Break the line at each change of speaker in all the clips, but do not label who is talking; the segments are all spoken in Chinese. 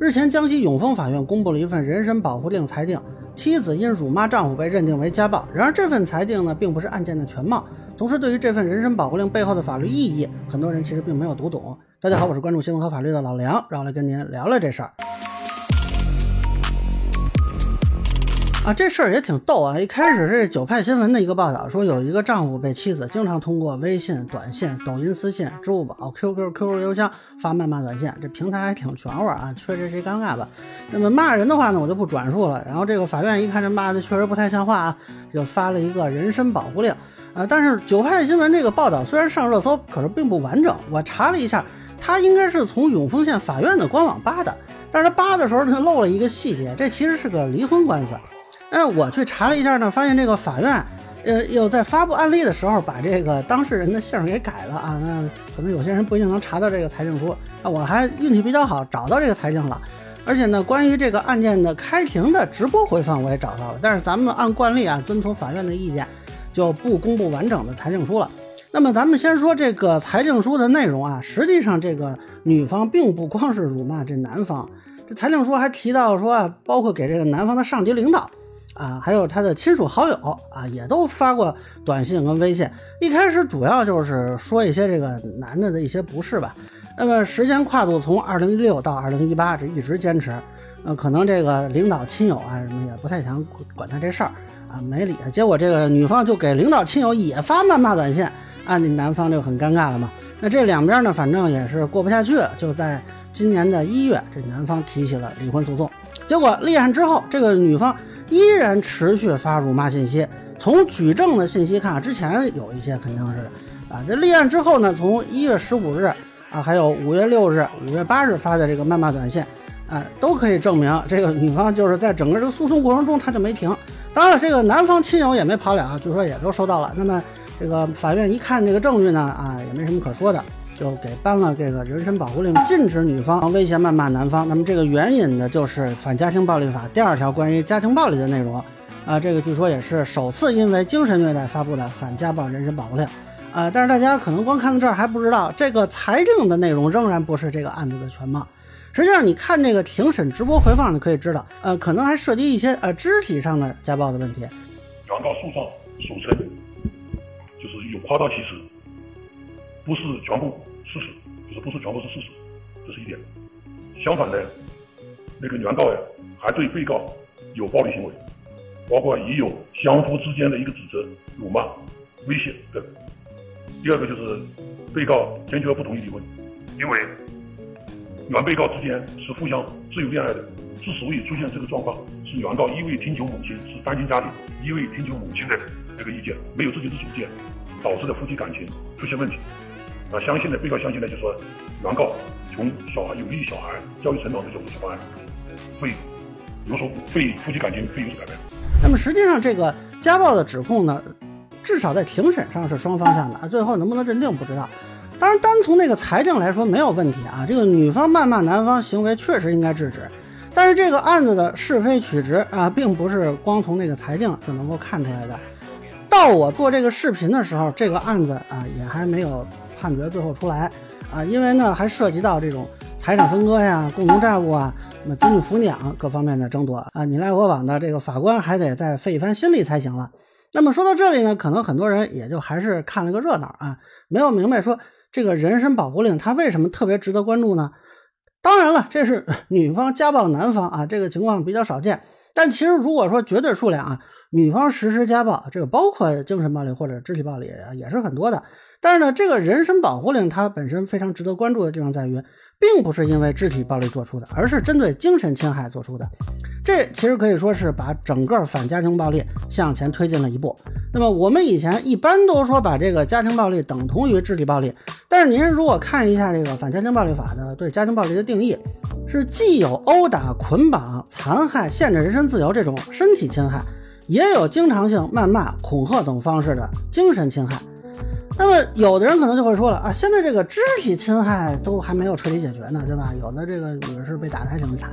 日前，江西永丰法院公布了一份人身保护令裁定，妻子因辱骂丈夫被认定为家暴。然而，这份裁定呢，并不是案件的全貌。同时，对于这份人身保护令背后的法律意义，很多人其实并没有读懂。大家好，我是关注新闻和法律的老梁，让我来跟您聊聊这事儿。这事儿也挺逗啊！一开始是九派新闻的一个报道，说有一个丈夫被妻子经常通过微信、短信、抖音私信、支付宝、QQ、QQ 邮箱发谩骂短信，这平台还挺全乎啊，确实谁尴尬吧？那么骂人的话呢，我就不转述了。然后这个法院一看这骂的确实不太像话啊，就发了一个人身保护令啊。但是九派新闻这个报道虽然上热搜，可是并不完整。我查了一下，它应该是从永丰县法院的官网扒的，但是他扒的时候呢漏了一个细节，这其实是个离婚官司。那我去查了一下呢，发现这个法院，呃，又在发布案例的时候把这个当事人的姓给改了啊。那可能有些人不一定能查到这个裁定书啊。我还运气比较好，找到这个裁定了。而且呢，关于这个案件的开庭的直播回放我也找到了。但是咱们按惯例啊，遵从法院的意见，就不公布完整的裁定书了。那么咱们先说这个裁定书的内容啊，实际上这个女方并不光是辱骂这男方，这裁定书还提到说啊，包括给这个男方的上级领导。啊，还有他的亲属好友啊，也都发过短信跟微信。一开始主要就是说一些这个男的的一些不是吧。那么时间跨度从二零一六到二零一八，这一直坚持。呃，可能这个领导亲友啊什么也不太想管他这事儿啊，没理。结果这个女方就给领导亲友也发谩骂短信，啊，那男方就很尴尬了嘛。那这两边呢，反正也是过不下去，就在今年的一月，这男方提起了离婚诉讼。结果立案之后，这个女方。依然持续发辱骂信息。从举证的信息看，之前有一些肯定是啊。这立案之后呢，从一月十五日啊，还有五月六日、五月八日发的这个谩骂短信啊，都可以证明这个女方就是在整个这个诉讼过程中她就没停。当然了，这个男方亲友也没跑了，据说也都收到了。那么这个法院一看这个证据呢，啊，也没什么可说的。就给颁了这个人身保护令，禁止女方威胁谩骂男方。那么这个援引的就是《反家庭暴力法》第二条关于家庭暴力的内容啊。这个据说也是首次因为精神虐待发布的反家暴人身保护令啊。但是大家可能光看到这儿还不知道，这个裁定的内容仍然不是这个案子的全貌。实际上，你看这个庭审直播回放，你可以知道，呃，可能还涉及一些呃肢体上的家暴的问题。
原告诉状所称就是有夸大其词，不是全部。事实就是不是全部是事实，这是一点。相反的，那个原告呀，还对被告有暴力行为，包括已有相互之间的一个指责、辱骂、威胁等。第二个就是被告坚决不同意离婚，因为原被告之间是互相自由恋爱的。之所以出现这个状况，是原告一味听求母亲是单亲家庭，一味听求母亲的这个意见，没有自己的主见，导致的夫妻感情出现问题。啊，相信的被告相信呢，就是说原告从小孩有利于小孩教育成长的角度去办案，会有所对夫妻感情会有所改变。
那么实际上这个家暴的指控呢，至少在庭审上是双方向的啊，最后能不能认定不知道。当然，单从那个裁定来说没有问题啊，这个女方谩骂男方行为确实应该制止。但是这个案子的是非曲直啊，并不是光从那个裁定就能够看出来的。到我做这个视频的时候，这个案子啊也还没有。判决最后出来啊，因为呢还涉及到这种财产分割呀、共同债务啊、那么子女抚养各方面的争夺啊，你来我往的，这个法官还得再费一番心力才行了。那么说到这里呢，可能很多人也就还是看了个热闹啊，没有明白说这个人身保护令它为什么特别值得关注呢？当然了，这是女方家暴男方啊，这个情况比较少见。但其实如果说绝对数量啊，女方实施家暴，这个包括精神暴力或者肢体暴力也是很多的。但是呢，这个人身保护令它本身非常值得关注的地方在于，并不是因为肢体暴力做出的，而是针对精神侵害做出的。这其实可以说是把整个反家庭暴力向前推进了一步。那么我们以前一般都说把这个家庭暴力等同于肢体暴力，但是您如果看一下这个反家庭暴力法的对家庭暴力的定义，是既有殴打、捆绑、残害、限制人身自由这种身体侵害，也有经常性谩骂、恐吓等方式的精神侵害。那么，有的人可能就会说了啊，现在这个肢体侵害都还没有彻底解决呢，对吧？有的这个女士被打的还挺惨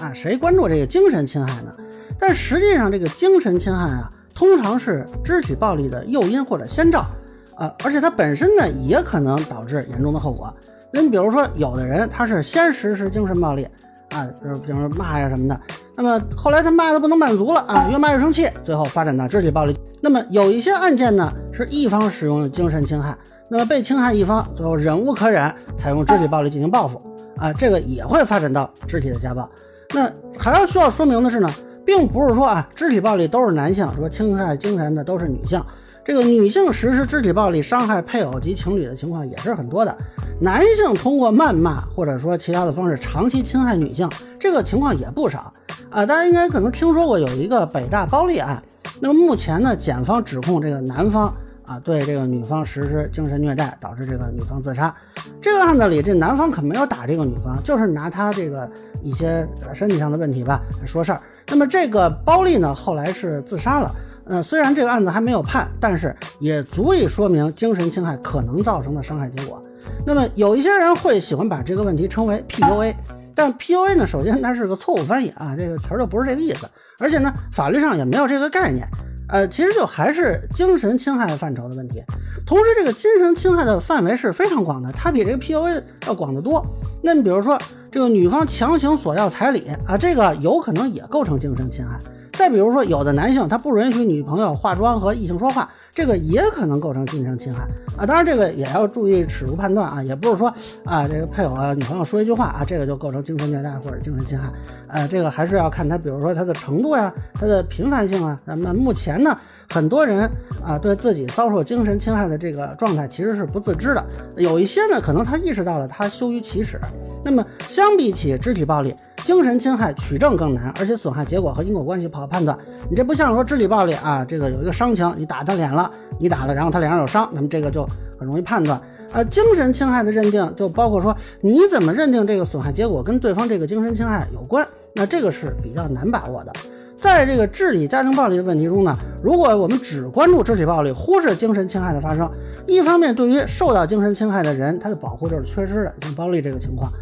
啊，谁关注这个精神侵害呢？但实际上，这个精神侵害啊，通常是肢体暴力的诱因或者先兆啊，而且它本身呢，也可能导致严重的后果。那你比如说，有的人他是先实施精神暴力啊，就是比如说骂呀什么的。那么后来他骂的不能满足了啊，越骂越生气，最后发展到肢体暴力。那么有一些案件呢，是一方使用精神侵害，那么被侵害一方最后忍无可忍，采用肢体暴力进行报复啊，这个也会发展到肢体的家暴。那还要需要说明的是呢，并不是说啊，肢体暴力都是男性，说侵害精神的都是女性。这个女性实施肢体暴力伤害配偶及情侣的情况也是很多的，男性通过谩骂或者说其他的方式长期侵害女性，这个情况也不少啊。大家应该可能听说过有一个北大暴力案，那么目前呢，检方指控这个男方啊对这个女方实施精神虐待，导致这个女方自杀。这个案子里，这男方可没有打这个女方，就是拿他这个一些身体上的问题吧说事儿。那么这个包丽呢，后来是自杀了。嗯，虽然这个案子还没有判，但是也足以说明精神侵害可能造成的伤害结果。那么有一些人会喜欢把这个问题称为 PUA，但 PUA 呢，首先它是个错误翻译啊，这个词儿就不是这个意思，而且呢，法律上也没有这个概念。呃，其实就还是精神侵害范畴的问题。同时，这个精神侵害的范围是非常广的，它比这个 PUA 要广得多。那你比如说，这个女方强行索要彩礼啊，这个有可能也构成精神侵害。再比如说，有的男性他不允许女朋友化妆和异性说话，这个也可能构成精神侵害啊。当然，这个也要注意尺度判断啊，也不是说啊，这个配偶啊女朋友说一句话啊，这个就构成精神虐待或者精神侵害。呃，这个还是要看他，比如说他的程度呀，他的频繁性啊。那么目前呢，很多人啊对自己遭受精神侵害的这个状态其实是不自知的，有一些呢可能他意识到了，他羞于启齿。那么相比起肢体暴力。精神侵害取证更难，而且损害结果和因果关系不好判断。你这不像说肢体暴力啊，这个有一个伤情，你打他脸了，你打了，然后他脸上有伤，那么这个就很容易判断。啊，精神侵害的认定就包括说你怎么认定这个损害结果跟对方这个精神侵害有关，那这个是比较难把握的。在这个治理家庭暴力的问题中呢，如果我们只关注肢体暴力，忽视精神侵害的发生，一方面对于受到精神侵害的人，他的保护就是缺失的，像暴力这个情况。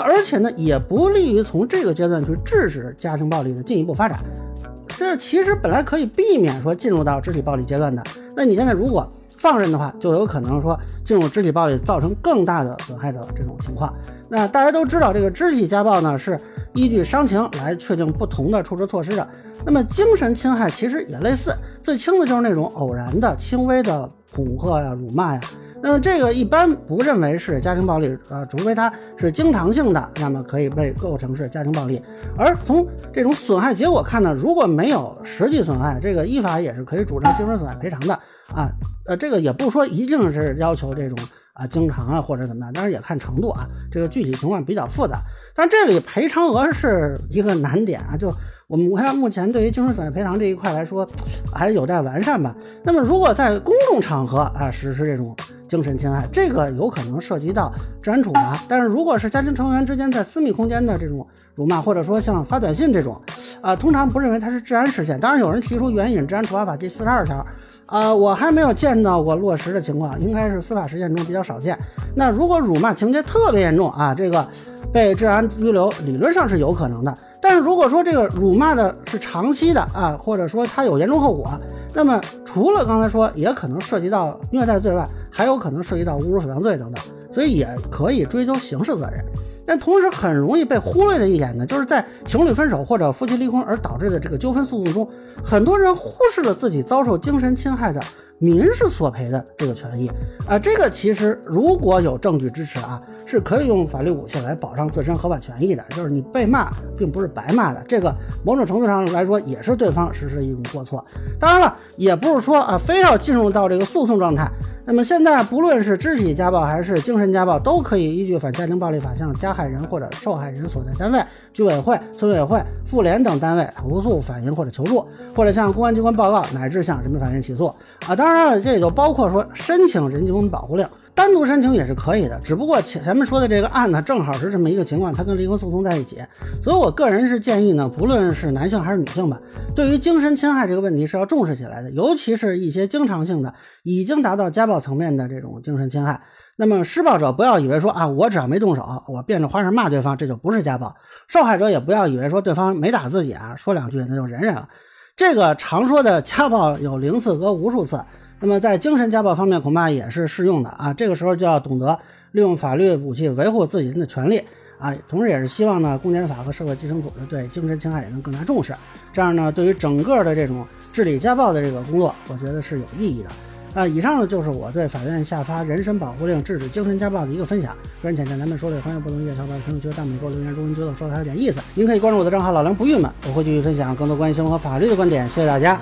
而且呢，也不利于从这个阶段去制止家庭暴力的进一步发展。这其实本来可以避免说进入到肢体暴力阶段的。那你现在如果放任的话，就有可能说进入肢体暴力，造成更大的损害的这种情况。那大家都知道，这个肢体家暴呢是依据伤情来确定不同的处置措施的。那么精神侵害其实也类似，最轻的就是那种偶然的、轻微的恐吓呀、辱骂呀。那么这个一般不认为是家庭暴力啊，除非它是经常性的，那么可以被构成是家庭暴力。而从这种损害结果看呢，如果没有实际损害，这个依法也是可以主张精神损害赔偿的啊。呃，这个也不说一定是要求这种啊经常啊或者怎么样，当然也看程度啊，这个具体情况比较复杂。但这里赔偿额是一个难点啊，就。我们看目前对于精神损害赔偿这一块来说，还有待完善吧。那么，如果在公众场合啊实施这种精神侵害，这个有可能涉及到治安处罚。但是，如果是家庭成员之间在私密空间的这种辱骂，或者说像发短信这种，啊，通常不认为它是治安事件。当然，有人提出援引《治安处罚法》第四十二条，啊，我还没有见到过落实的情况，应该是司法实践中比较少见。那如果辱骂情节特别严重啊，这个被治安拘留，理论上是有可能的。但是如果说这个辱骂的是长期的啊，或者说它有严重后果，那么除了刚才说也可能涉及到虐待罪外，还有可能涉及到侮辱诽谤罪等等，所以也可以追究刑事责任。但同时很容易被忽略的一点呢，就是在情侣分手或者夫妻离婚而导致的这个纠纷诉讼中，很多人忽视了自己遭受精神侵害的。民事索赔的这个权益啊，这个其实如果有证据支持啊，是可以用法律武器来保障自身合法权益的。就是你被骂，并不是白骂的，这个某种程度上来说也是对方实施的一种过错。当然了，也不是说啊，非要进入到这个诉讼状态。那么现在，不论是肢体家暴还是精神家暴，都可以依据《反家庭暴力法》向加害人或者受害人所在单位、居委会、村委会、妇联等单位投诉、反映或者求助，或者向公安机关报告，乃至向人民法院起诉。啊，当然了，这也就包括说申请人身保护令。单独申请也是可以的，只不过前前面说的这个案呢，正好是这么一个情况，它跟离婚诉讼在一起，所以我个人是建议呢，不论是男性还是女性吧，对于精神侵害这个问题是要重视起来的，尤其是一些经常性的、已经达到家暴层面的这种精神侵害。那么施暴者不要以为说啊，我只要没动手，我变着花样骂对方，这就不是家暴；受害者也不要以为说对方没打自己啊，说两句那就忍忍了。这个常说的家暴有零次和无数次。那么在精神家暴方面，恐怕也是适用的啊。这个时候就要懂得利用法律武器维护自己的权利啊，同时也是希望呢，公检法和社会基层组织对精神侵害也能更加重视，这样呢，对于整个的这种治理家暴的这个工作，我觉得是有意义的。啊，以上呢就是我对法院下发人身保护令制止精神家暴的一个分享。个人浅见咱们说的，欢迎不同意见小伙伴评论区弹幕给我留言，如果您觉得说的还有点意思，您可以关注我的账号老梁不郁闷，我会继续分享更多关于新闻和法律的观点。谢谢大家。